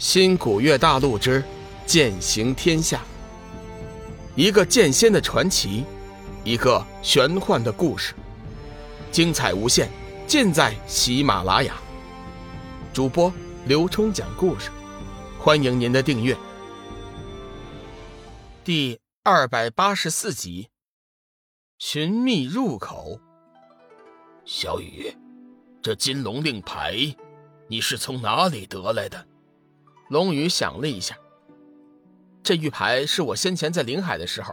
新古月大陆之剑行天下，一个剑仙的传奇，一个玄幻的故事，精彩无限，尽在喜马拉雅。主播刘冲讲故事，欢迎您的订阅。第二百八十四集，寻觅入口。小雨，这金龙令牌，你是从哪里得来的？龙宇想了一下，这玉牌是我先前在临海的时候，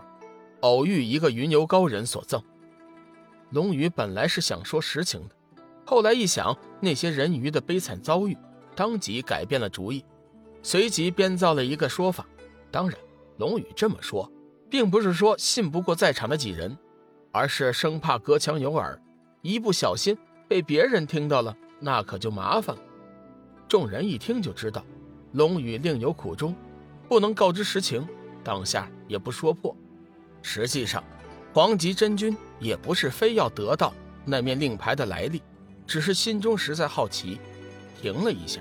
偶遇一个云游高人所赠。龙宇本来是想说实情的，后来一想那些人鱼的悲惨遭遇，当即改变了主意，随即编造了一个说法。当然，龙宇这么说，并不是说信不过在场的几人，而是生怕隔墙有耳，一不小心被别人听到了，那可就麻烦了。众人一听就知道。龙宇另有苦衷，不能告知实情，当下也不说破。实际上，黄极真君也不是非要得到那面令牌的来历，只是心中实在好奇。停了一下，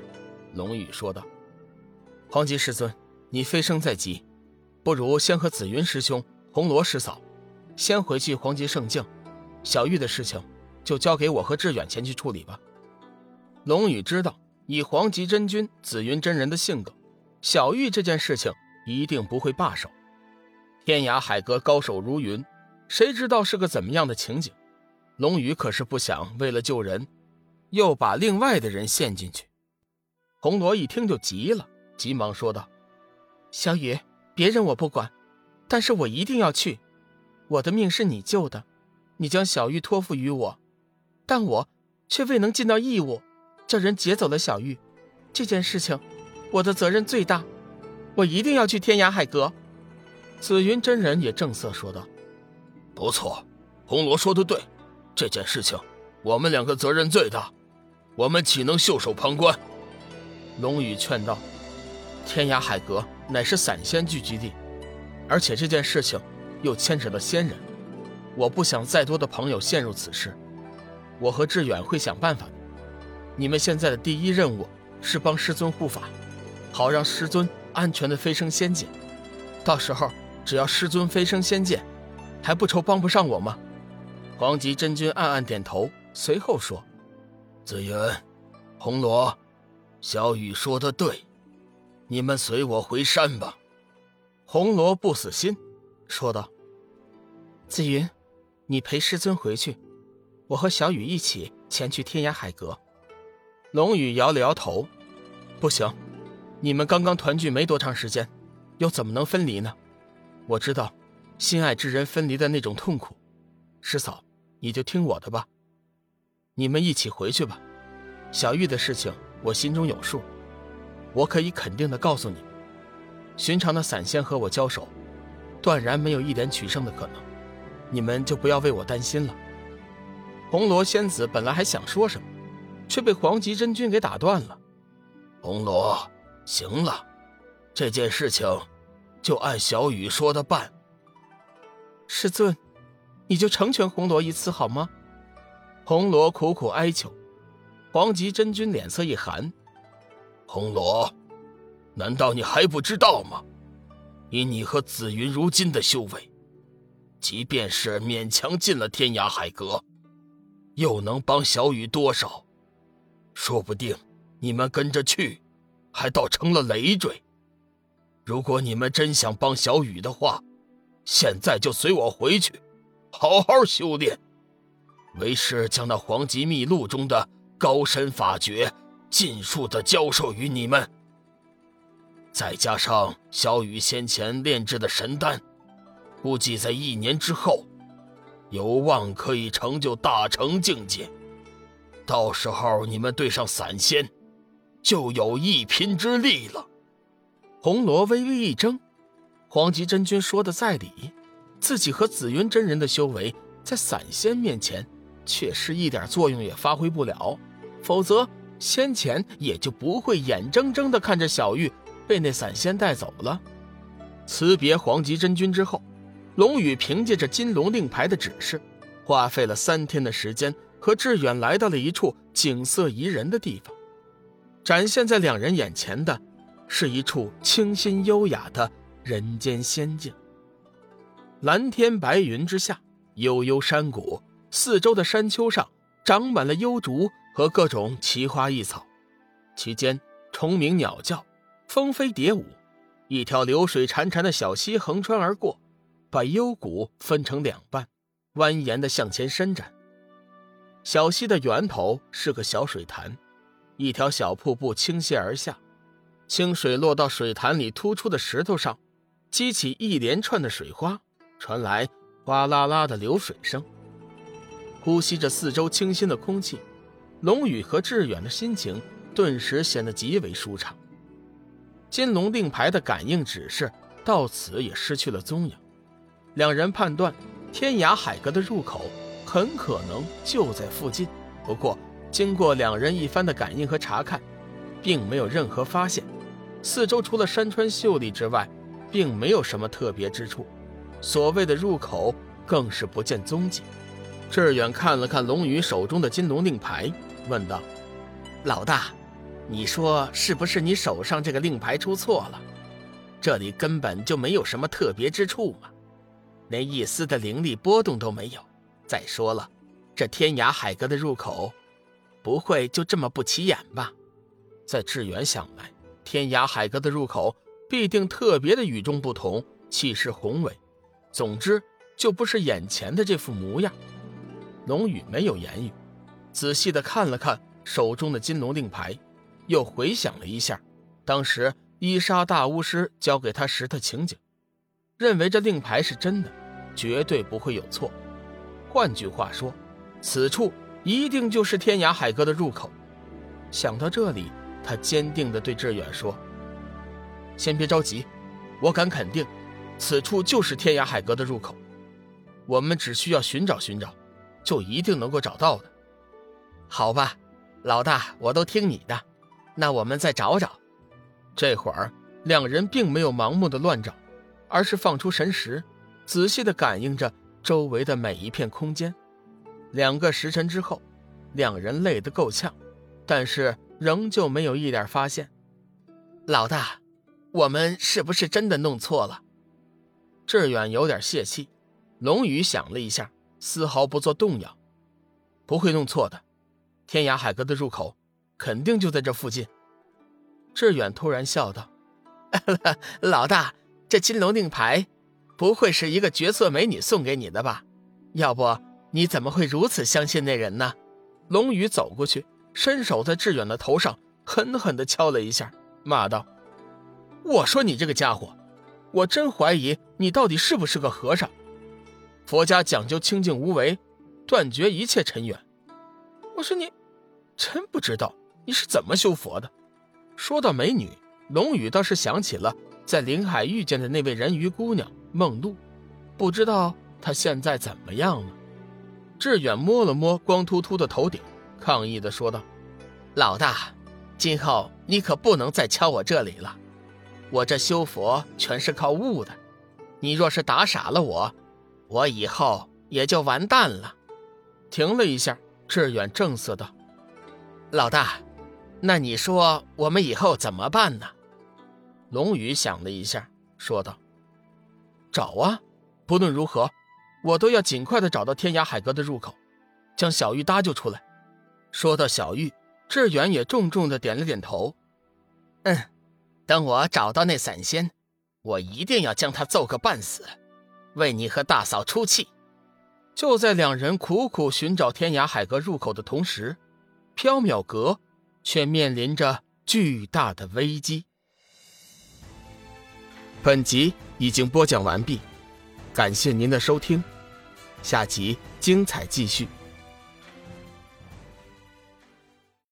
龙宇说道：“黄极师尊，你飞升在即，不如先和紫云师兄、红罗师嫂先回去黄极圣境，小玉的事情就交给我和志远前去处理吧。”龙宇知道。以黄极真君、紫云真人的性格，小玉这件事情一定不会罢手。天涯海阁高手如云，谁知道是个怎么样的情景？龙宇可是不想为了救人，又把另外的人陷进去。红罗一听就急了，急忙说道：“小雨，别人我不管，但是我一定要去。我的命是你救的，你将小玉托付于我，但我却未能尽到义务。”叫人劫走了小玉，这件事情，我的责任最大，我一定要去天涯海阁。紫云真人也正色说道：“不错，红罗说的对，这件事情我们两个责任最大，我们岂能袖手旁观？”龙宇劝道：“天涯海阁乃是散仙聚集地，而且这件事情又牵扯到仙人，我不想再多的朋友陷入此事，我和志远会想办法的。”你们现在的第一任务是帮师尊护法，好让师尊安全的飞升仙界。到时候只要师尊飞升仙界，还不愁帮不上我吗？黄极真君暗暗点头，随后说：“紫云，红罗，小雨说的对，你们随我回山吧。”红罗不死心，说道：“紫云，你陪师尊回去，我和小雨一起前去天涯海阁。”龙宇摇了摇头：“不行，你们刚刚团聚没多长时间，又怎么能分离呢？我知道，心爱之人分离的那种痛苦。师嫂，你就听我的吧。你们一起回去吧。小玉的事情，我心中有数。我可以肯定的告诉你，寻常的散仙和我交手，断然没有一点取胜的可能。你们就不要为我担心了。”红罗仙子本来还想说什么。却被黄极真君给打断了。红罗，行了，这件事情就按小雨说的办。师尊，你就成全红罗一次好吗？红罗苦苦哀求。黄极真君脸色一寒：“红罗，难道你还不知道吗？以你和紫云如今的修为，即便是勉强进了天涯海阁，又能帮小雨多少？”说不定你们跟着去，还倒成了累赘。如果你们真想帮小雨的话，现在就随我回去，好好修炼。为师将那黄极秘录中的高深法诀尽数的教授于你们，再加上小雨先前炼制的神丹，估计在一年之后，有望可以成就大成境界。到时候你们对上散仙，就有一拼之力了。红罗微微一怔，黄极真君说的在理，自己和紫云真人的修为在散仙面前，确实一点作用也发挥不了。否则先前也就不会眼睁睁的看着小玉被那散仙带走了。辞别黄极真君之后，龙宇凭借着金龙令牌的指示，花费了三天的时间。和志远来到了一处景色宜人的地方，展现在两人眼前的，是一处清新优雅的人间仙境。蓝天白云之下，悠悠山谷，四周的山丘上长满了幽竹和各种奇花异草，其间虫鸣鸟叫，蜂飞蝶舞。一条流水潺潺的小溪横穿而过，把幽谷分成两半，蜿蜒的向前伸展。小溪的源头是个小水潭，一条小瀑布倾泻而下，清水落到水潭里突出的石头上，激起一连串的水花，传来哗啦啦的流水声。呼吸着四周清新的空气，龙宇和志远的心情顿时显得极为舒畅。金龙令牌的感应指示到此也失去了踪影，两人判断天涯海阁的入口很可能就在附近。不过，经过两人一番的感应和查看，并没有任何发现。四周除了山川秀丽之外，并没有什么特别之处。所谓的入口更是不见踪迹。志远看了看龙宇手中的金龙令牌，问道：“老大。”你说是不是你手上这个令牌出错了？这里根本就没有什么特别之处嘛，连一丝的灵力波动都没有。再说了，这天涯海阁的入口，不会就这么不起眼吧？在志远想来，天涯海阁的入口必定特别的与众不同，气势宏伟。总之，就不是眼前的这副模样。龙宇没有言语，仔细的看了看手中的金龙令牌。又回想了一下，当时伊莎大巫师交给他时的情景，认为这令牌是真的，绝对不会有错。换句话说，此处一定就是天涯海阁的入口。想到这里，他坚定地对志远说：“先别着急，我敢肯定，此处就是天涯海阁的入口。我们只需要寻找寻找，就一定能够找到的。好吧，老大，我都听你的。”那我们再找找。这会儿，两人并没有盲目的乱找，而是放出神识，仔细的感应着周围的每一片空间。两个时辰之后，两人累得够呛，但是仍旧没有一点发现。老大，我们是不是真的弄错了？志远有点泄气。龙宇想了一下，丝毫不做动摇：“不会弄错的，天涯海阁的入口。”肯定就在这附近。志远突然笑道：“ 老大，这金龙令牌，不会是一个绝色美女送给你的吧？要不你怎么会如此相信那人呢？”龙宇走过去，伸手在志远的头上狠狠地敲了一下，骂道：“我说你这个家伙，我真怀疑你到底是不是个和尚。佛家讲究清净无为，断绝一切尘缘。我说你，真不知道。”你是怎么修佛的？说到美女，龙宇倒是想起了在临海遇见的那位人鱼姑娘梦露，不知道他现在怎么样了。志远摸了摸光秃秃的头顶，抗议的说道：“老大，今后你可不能再敲我这里了，我这修佛全是靠悟的，你若是打傻了我，我以后也就完蛋了。”停了一下，志远正色道：“老大。”那你说我们以后怎么办呢？龙宇想了一下，说道：“找啊，不论如何，我都要尽快的找到天涯海阁的入口，将小玉搭救出来。”说到小玉，志远也重重的点了点头：“嗯，等我找到那散仙，我一定要将他揍个半死，为你和大嫂出气。”就在两人苦苦寻找天涯海阁入口的同时，缥缈阁。却面临着巨大的危机。本集已经播讲完毕，感谢您的收听，下集精彩继续。